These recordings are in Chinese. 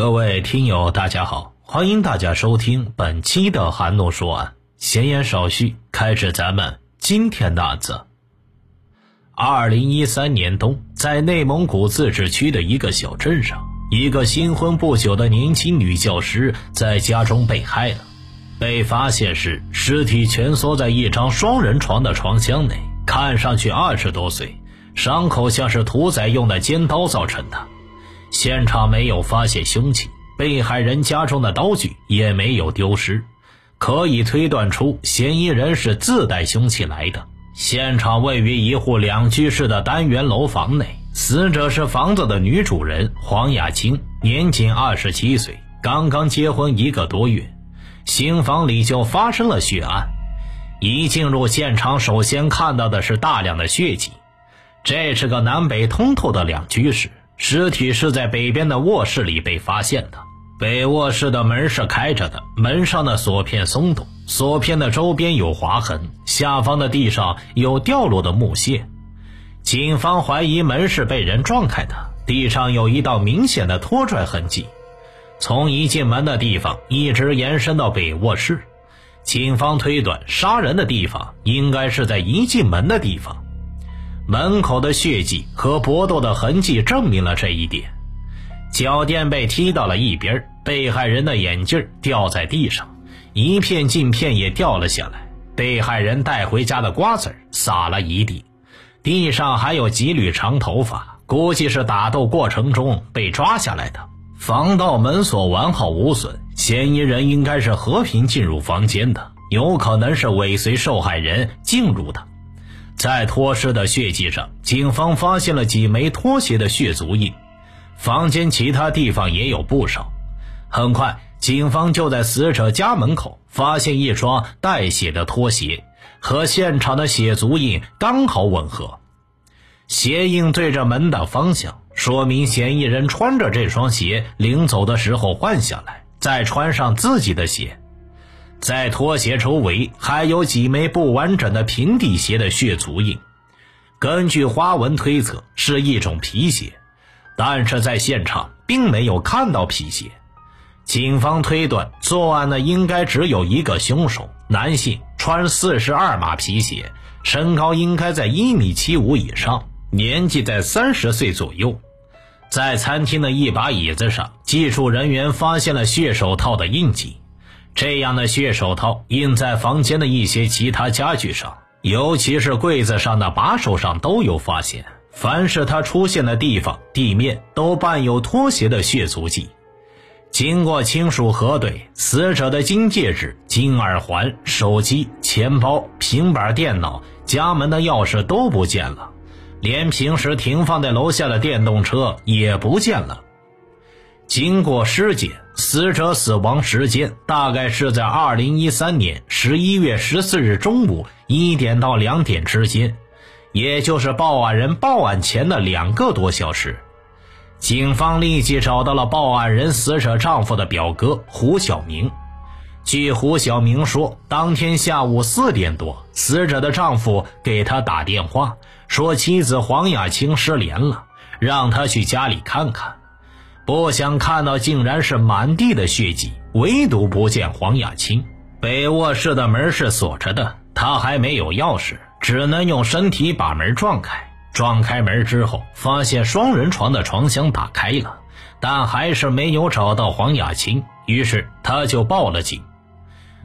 各位听友，大家好，欢迎大家收听本期的韩诺说案。闲言少叙，开始咱们今天的案子。二零一三年冬，在内蒙古自治区的一个小镇上，一个新婚不久的年轻女教师在家中被害了。被发现时，尸体蜷缩在一张双人床的床箱内，看上去二十多岁，伤口像是屠宰用的尖刀造成的。现场没有发现凶器，被害人家中的刀具也没有丢失，可以推断出嫌疑人是自带凶器来的。现场位于一户两居室的单元楼房内，死者是房子的女主人黄雅青，年仅二十七岁，刚刚结婚一个多月。新房里就发生了血案，一进入现场，首先看到的是大量的血迹。这是个南北通透的两居室。尸体是在北边的卧室里被发现的，北卧室的门是开着的，门上的锁片松动，锁片的周边有划痕，下方的地上有掉落的木屑。警方怀疑门是被人撞开的，地上有一道明显的拖拽痕迹，从一进门的地方一直延伸到北卧室。警方推断，杀人的地方应该是在一进门的地方。门口的血迹和搏斗的痕迹证明了这一点。脚垫被踢到了一边，被害人的眼镜掉在地上，一片镜片也掉了下来。被害人带回家的瓜子撒了一地，地上还有几缕长头发，估计是打斗过程中被抓下来的。防盗门锁完好无损，嫌疑人应该是和平进入房间的，有可能是尾随受害人进入的。在脱尸的血迹上，警方发现了几枚拖鞋的血足印，房间其他地方也有不少。很快，警方就在死者家门口发现一双带血的拖鞋，和现场的血足印刚好吻合。鞋印对着门的方向，说明嫌疑人穿着这双鞋临走的时候换下来，再穿上自己的鞋。在拖鞋周围还有几枚不完整的平底鞋的血足印，根据花纹推测是一种皮鞋，但是在现场并没有看到皮鞋。警方推断作案的应该只有一个凶手，男性，穿四十二码皮鞋，身高应该在一米七五以上，年纪在三十岁左右。在餐厅的一把椅子上，技术人员发现了血手套的印记。这样的血手套印在房间的一些其他家具上，尤其是柜子上的把手上都有发现。凡是它出现的地方，地面都伴有拖鞋的血足迹。经过亲属核对，死者的金戒指、金耳环、手机、钱包、平板电脑、家门的钥匙都不见了，连平时停放在楼下的电动车也不见了。经过尸检，死者死亡时间大概是在二零一三年十一月十四日中午一点到两点之间，也就是报案人报案前的两个多小时。警方立即找到了报案人死者丈夫的表哥胡小明。据胡小明说，当天下午四点多，死者的丈夫给他打电话，说妻子黄雅青失联了，让他去家里看看。不想看到，竟然是满地的血迹，唯独不见黄雅青。北卧室的门是锁着的，他还没有钥匙，只能用身体把门撞开。撞开门之后，发现双人床的床箱打开了，但还是没有找到黄雅青，于是他就报了警。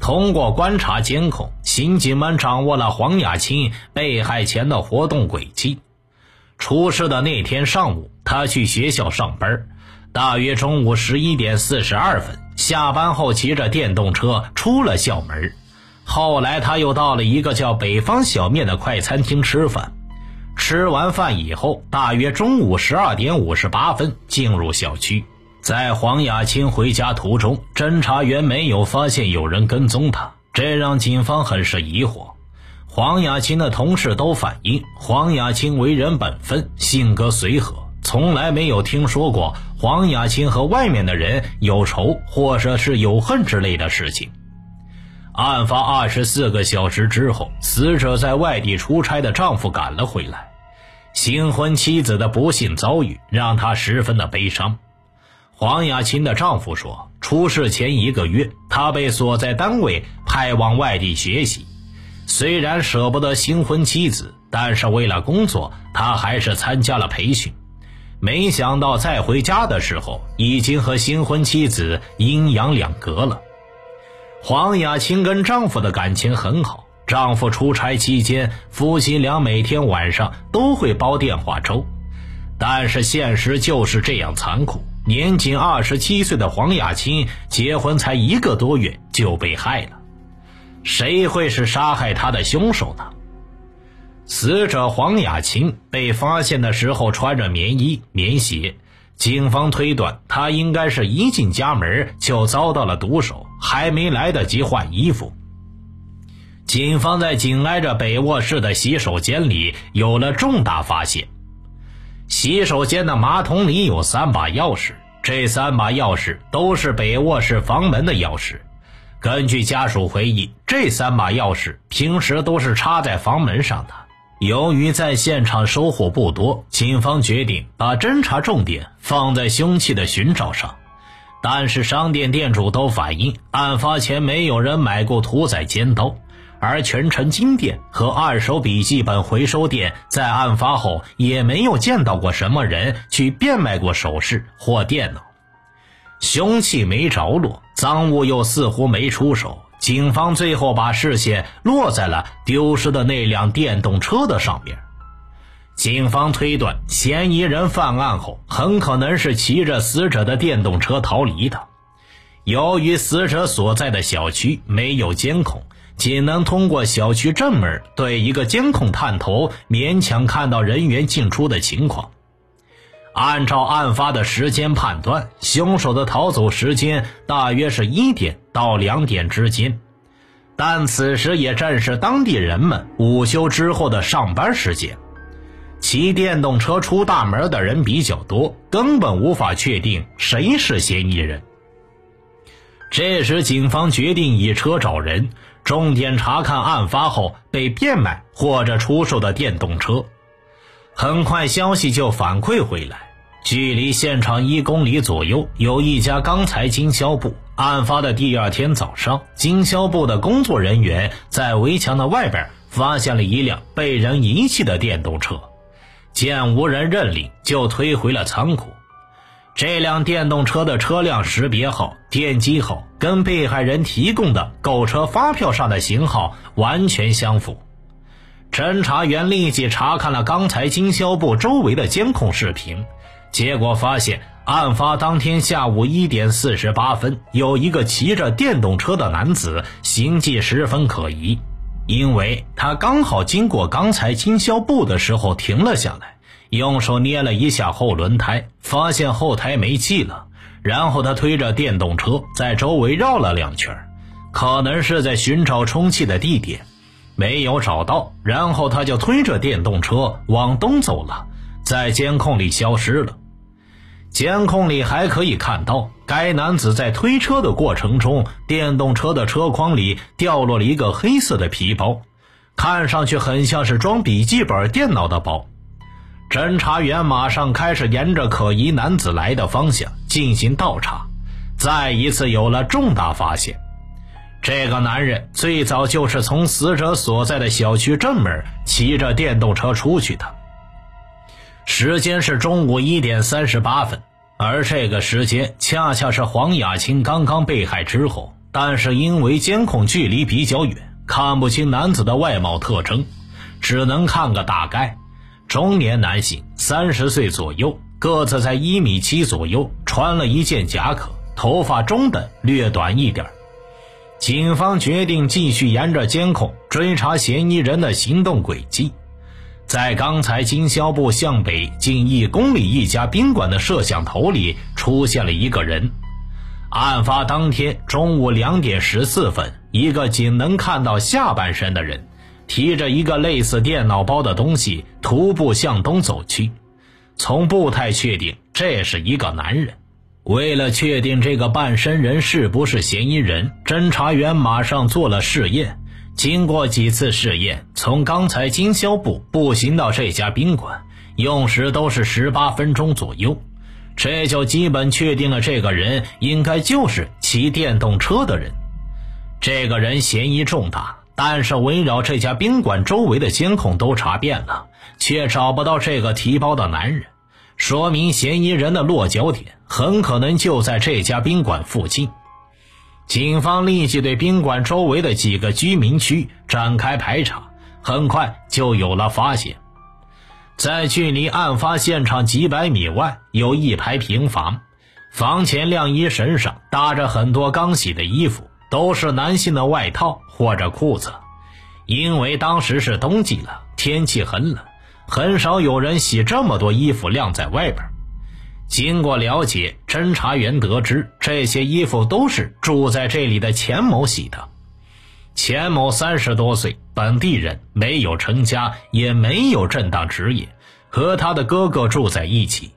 通过观察监控，刑警们掌握了黄雅青被害前的活动轨迹。出事的那天上午，他去学校上班。大约中午十一点四十二分，下班后骑着电动车出了校门。后来他又到了一个叫“北方小面”的快餐厅吃饭。吃完饭以后，大约中午十二点五十八分进入小区。在黄雅青回家途中，侦查员没有发现有人跟踪他，这让警方很是疑惑。黄雅青的同事都反映，黄雅青为人本分，性格随和。从来没有听说过黄雅琴和外面的人有仇或者是有恨之类的事情。案发二十四个小时之后，死者在外地出差的丈夫赶了回来，新婚妻子的不幸遭遇让他十分的悲伤。黄雅琴的丈夫说，出事前一个月，他被所在单位派往外地学习，虽然舍不得新婚妻子，但是为了工作，他还是参加了培训。没想到再回家的时候，已经和新婚妻子阴阳两隔了。黄雅琴跟丈夫的感情很好，丈夫出差期间，夫妻俩每天晚上都会煲电话粥。但是现实就是这样残酷，年仅二十七岁的黄雅琴结婚才一个多月就被害了。谁会是杀害她的凶手呢？死者黄雅琴被发现的时候穿着棉衣棉鞋，警方推断她应该是一进家门就遭到了毒手，还没来得及换衣服。警方在紧挨着北卧室的洗手间里有了重大发现，洗手间的马桶里有三把钥匙，这三把钥匙都是北卧室房门的钥匙。根据家属回忆，这三把钥匙平时都是插在房门上的。由于在现场收获不多，警方决定把侦查重点放在凶器的寻找上。但是商店店主都反映，案发前没有人买过屠宰尖刀，而全城金店和二手笔记本回收店在案发后也没有见到过什么人去变卖过首饰或电脑。凶器没着落，赃物又似乎没出手。警方最后把视线落在了丢失的那辆电动车的上面。警方推断，嫌疑人犯案后很可能是骑着死者的电动车逃离的。由于死者所在的小区没有监控，仅能通过小区正门对一个监控探头，勉强看到人员进出的情况。按照案发的时间判断，凶手的逃走时间大约是一点到两点之间，但此时也正是当地人们午休之后的上班时间，骑电动车出大门的人比较多，根本无法确定谁是嫌疑人。这时，警方决定以车找人，重点查看案发后被变卖或者出售的电动车。很快，消息就反馈回来。距离现场一公里左右，有一家钢材经销部。案发的第二天早上，经销部的工作人员在围墙的外边发现了一辆被人遗弃的电动车，见无人认领，就推回了仓库。这辆电动车的车辆识别号、电机号跟被害人提供的购车发票上的型号完全相符。侦查员立即查看了钢材经销部周围的监控视频。结果发现，案发当天下午一点四十八分，有一个骑着电动车的男子行迹十分可疑，因为他刚好经过钢材经销部的时候停了下来，用手捏了一下后轮胎，发现后胎没气了，然后他推着电动车在周围绕了两圈，可能是在寻找充气的地点，没有找到，然后他就推着电动车往东走了。在监控里消失了。监控里还可以看到，该男子在推车的过程中，电动车的车筐里掉落了一个黑色的皮包，看上去很像是装笔记本电脑的包。侦查员马上开始沿着可疑男子来的方向进行倒查，再一次有了重大发现：这个男人最早就是从死者所在的小区正门骑着电动车出去的。时间是中午一点三十八分，而这个时间恰恰是黄雅琴刚刚被害之后。但是因为监控距离比较远，看不清男子的外貌特征，只能看个大概。中年男性，三十岁左右，个子在一米七左右，穿了一件夹克，头发中等，略短一点。警方决定继续沿着监控追查嫌疑人的行动轨迹。在刚才经销部向北近一公里一家宾馆的摄像头里出现了一个人。案发当天中午两点十四分，一个仅能看到下半身的人，提着一个类似电脑包的东西，徒步向东走去。从步态确定这是一个男人。为了确定这个半身人是不是嫌疑人，侦查员马上做了试验。经过几次试验，从刚才经销部步行到这家宾馆，用时都是十八分钟左右。这就基本确定了这个人应该就是骑电动车的人。这个人嫌疑重大，但是围绕这家宾馆周围的监控都查遍了，却找不到这个提包的男人，说明嫌疑人的落脚点很可能就在这家宾馆附近。警方立即对宾馆周围的几个居民区展开排查，很快就有了发现。在距离案发现场几百米外，有一排平房，房前晾衣绳上搭着很多刚洗的衣服。都是男性的外套或者裤子，因为当时是冬季了，天气很冷，很少有人洗这么多衣服晾在外边。经过了解，侦查员得知这些衣服都是住在这里的钱某洗的。钱某三十多岁，本地人，没有成家，也没有正当职业，和他的哥哥住在一起。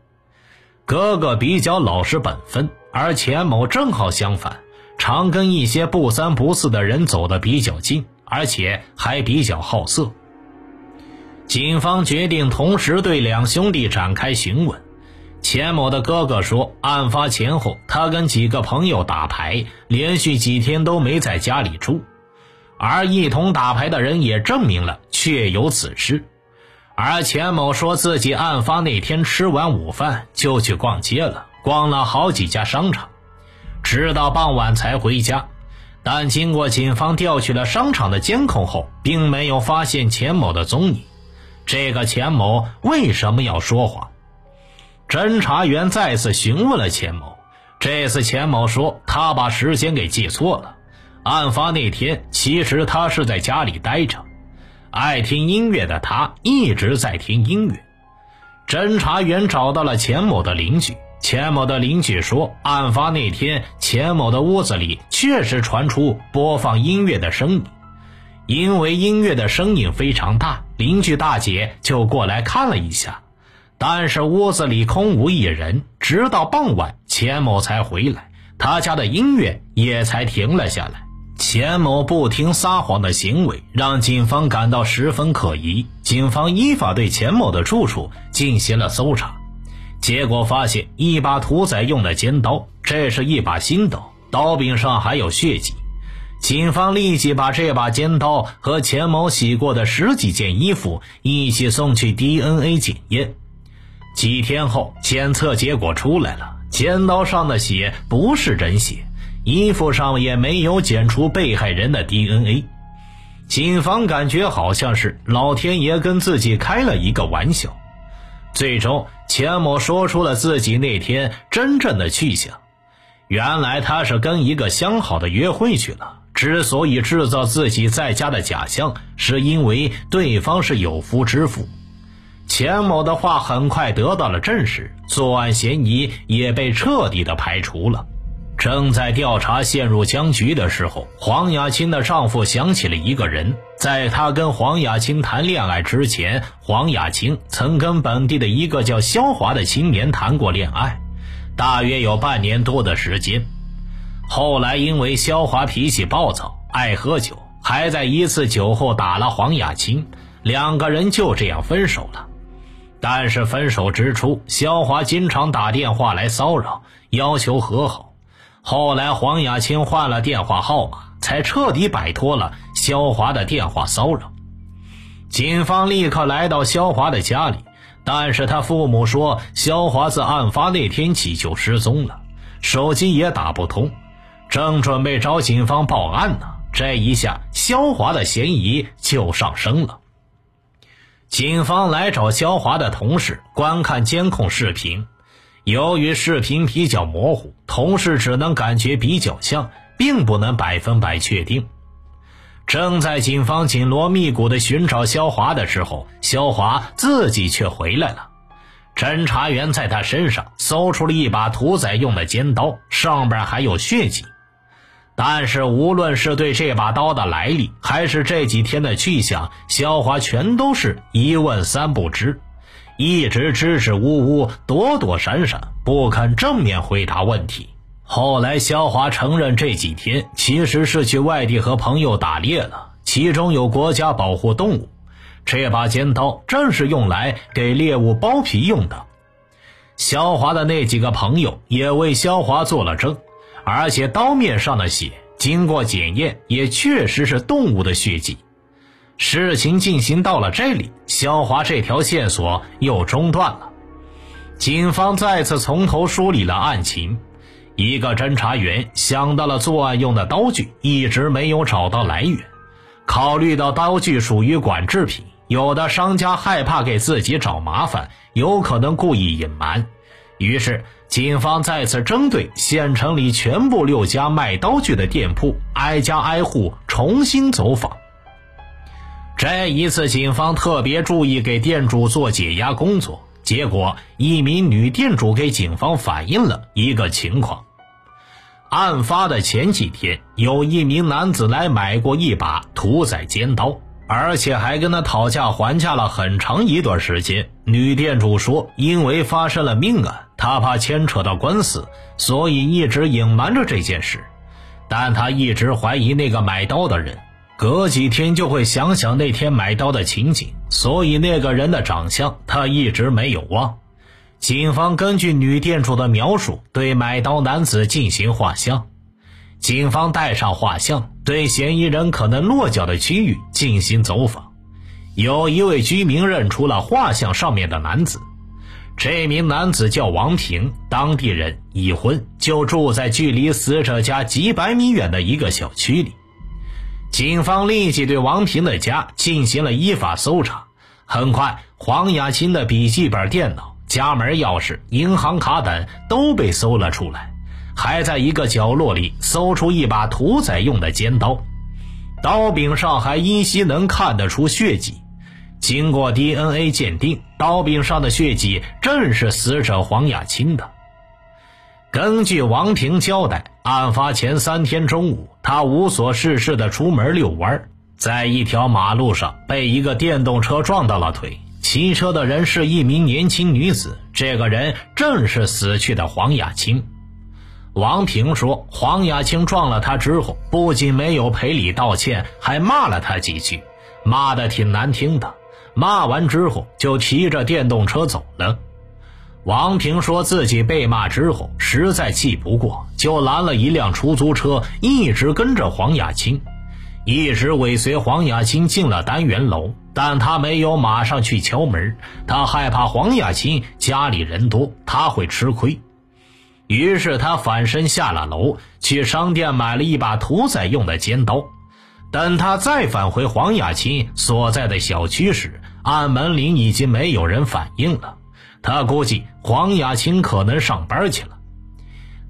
哥哥比较老实本分，而钱某正好相反。常跟一些不三不四的人走得比较近，而且还比较好色。警方决定同时对两兄弟展开询问。钱某的哥哥说，案发前后他跟几个朋友打牌，连续几天都没在家里住，而一同打牌的人也证明了确有此事。而钱某说自己案发那天吃完午饭就去逛街了，逛了好几家商场。直到傍晚才回家，但经过警方调取了商场的监控后，并没有发现钱某的踪影。这个钱某为什么要说谎？侦查员再次询问了钱某，这次钱某说他把时间给记错了，案发那天其实他是在家里待着，爱听音乐的他一直在听音乐。侦查员找到了钱某的邻居。钱某的邻居说，案发那天，钱某的屋子里确实传出播放音乐的声音。因为音乐的声音非常大，邻居大姐就过来看了一下，但是屋子里空无一人。直到傍晚，钱某才回来，他家的音乐也才停了下来。钱某不停撒谎的行为让警方感到十分可疑，警方依法对钱某的住处进行了搜查。结果发现一把屠宰用的尖刀，这是一把新刀，刀柄上还有血迹。警方立即把这把尖刀和钱某洗过的十几件衣服一起送去 DNA 检验。几天后，检测结果出来了，尖刀上的血不是人血，衣服上也没有检出被害人的 DNA。警方感觉好像是老天爷跟自己开了一个玩笑。最终，钱某说出了自己那天真正的去向。原来他是跟一个相好的约会去了。之所以制造自己在家的假象，是因为对方是有夫之妇。钱某的话很快得到了证实，作案嫌疑也被彻底的排除了。正在调查陷入僵局的时候，黄雅清的丈夫想起了一个人。在他跟黄雅清谈恋爱之前，黄雅清曾跟本地的一个叫肖华的青年谈过恋爱，大约有半年多的时间。后来因为肖华脾气暴躁，爱喝酒，还在一次酒后打了黄雅清，两个人就这样分手了。但是分手之初，肖华经常打电话来骚扰，要求和好。后来，黄雅清换了电话号码，才彻底摆脱了肖华的电话骚扰。警方立刻来到肖华的家里，但是他父母说，肖华自案发那天起就失踪了，手机也打不通。正准备找警方报案呢，这一下，肖华的嫌疑就上升了。警方来找肖华的同事观看监控视频。由于视频比较模糊，同事只能感觉比较像，并不能百分百确定。正在警方紧锣密鼓的寻找肖华的时候，肖华自己却回来了。侦查员在他身上搜出了一把屠宰用的尖刀，上边还有血迹。但是，无论是对这把刀的来历，还是这几天的去向，肖华全都是一问三不知。一直支支吾吾、躲躲闪闪，不肯正面回答问题。后来，肖华承认这几天其实是去外地和朋友打猎了，其中有国家保护动物。这把尖刀正是用来给猎物剥皮用的。肖华的那几个朋友也为肖华做了证，而且刀面上的血经过检验，也确实是动物的血迹。事情进行到了这里，肖华这条线索又中断了。警方再次从头梳理了案情。一个侦查员想到了作案用的刀具，一直没有找到来源。考虑到刀具属于管制品，有的商家害怕给自己找麻烦，有可能故意隐瞒。于是，警方再次针对县城里全部六家卖刀具的店铺，挨家挨户重新走访。这一次，警方特别注意给店主做解压工作。结果，一名女店主给警方反映了一个情况。案发的前几天，有一名男子来买过一把屠宰尖刀，而且还跟他讨价还价了很长一段时间。女店主说，因为发生了命案，她怕牵扯到官司，所以一直隐瞒着这件事。但她一直怀疑那个买刀的人，隔几天就会想想那天买刀的情景，所以那个人的长相她一直没有忘。警方根据女店主的描述，对买刀男子进行画像。警方带上画像，对嫌疑人可能落脚的区域进行走访。有一位居民认出了画像上面的男子，这名男子叫王平，当地人，已婚，就住在距离死者家几百米远的一个小区里。警方立即对王平的家进行了依法搜查。很快，黄雅琴的笔记本电脑。家门钥匙、银行卡等都被搜了出来，还在一个角落里搜出一把屠宰用的尖刀，刀柄上还依稀能看得出血迹。经过 DNA 鉴定，刀柄上的血迹正是死者黄雅清的。根据王平交代，案发前三天中午，他无所事事的出门遛弯，在一条马路上被一个电动车撞到了腿。骑车的人是一名年轻女子，这个人正是死去的黄雅清。王平说，黄雅清撞了他之后，不仅没有赔礼道歉，还骂了他几句，骂的挺难听的。骂完之后，就骑着电动车走了。王平说自己被骂之后，实在气不过，就拦了一辆出租车，一直跟着黄雅清。一直尾随黄雅清进了单元楼，但他没有马上去敲门，他害怕黄雅清家里人多，他会吃亏。于是他反身下了楼，去商店买了一把屠宰用的尖刀。等他再返回黄雅琴所在的小区时，按门铃已经没有人反应了。他估计黄雅琴可能上班去了。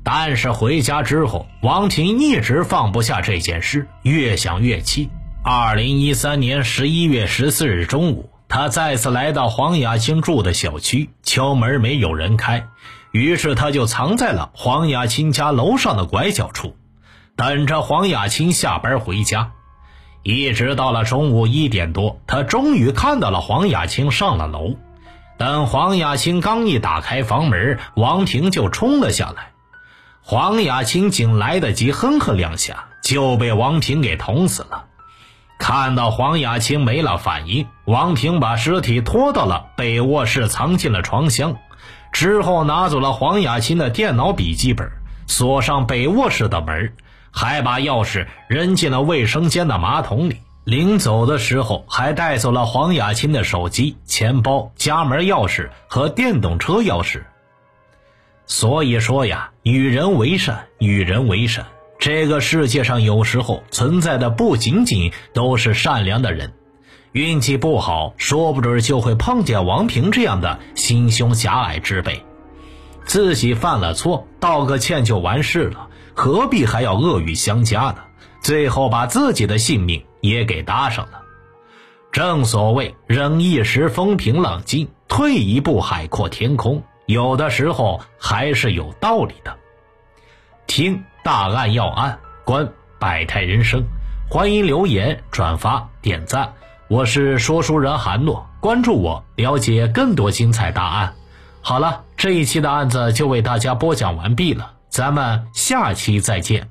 但是回家之后，王婷一直放不下这件事，越想越气。二零一三年十一月十四日中午，他再次来到黄雅琴住的小区，敲门没有人开，于是他就藏在了黄雅清家楼上的拐角处，等着黄雅清下班回家。一直到了中午一点多，他终于看到了黄雅清上了楼。等黄雅清刚一打开房门，王婷就冲了下来。黄雅清仅来得及哼哼两下，就被王平给捅死了。看到黄雅清没了反应，王平把尸体拖到了北卧室，藏进了床箱。之后拿走了黄雅琴的电脑、笔记本，锁上北卧室的门，还把钥匙扔进了卫生间的马桶里。临走的时候，还带走了黄雅琴的手机、钱包、家门钥匙和电动车钥匙。所以说呀，与人为善，与人为善。这个世界上有时候存在的不仅仅都是善良的人，运气不好，说不准就会碰见王平这样的心胸狭隘之辈。自己犯了错，道个歉就完事了，何必还要恶语相加呢？最后把自己的性命也给搭上了。正所谓忍一时风平浪静，退一步海阔天空。有的时候还是有道理的。听大案要案，观百态人生，欢迎留言、转发、点赞。我是说书人韩诺，关注我，了解更多精彩大案。好了，这一期的案子就为大家播讲完毕了，咱们下期再见。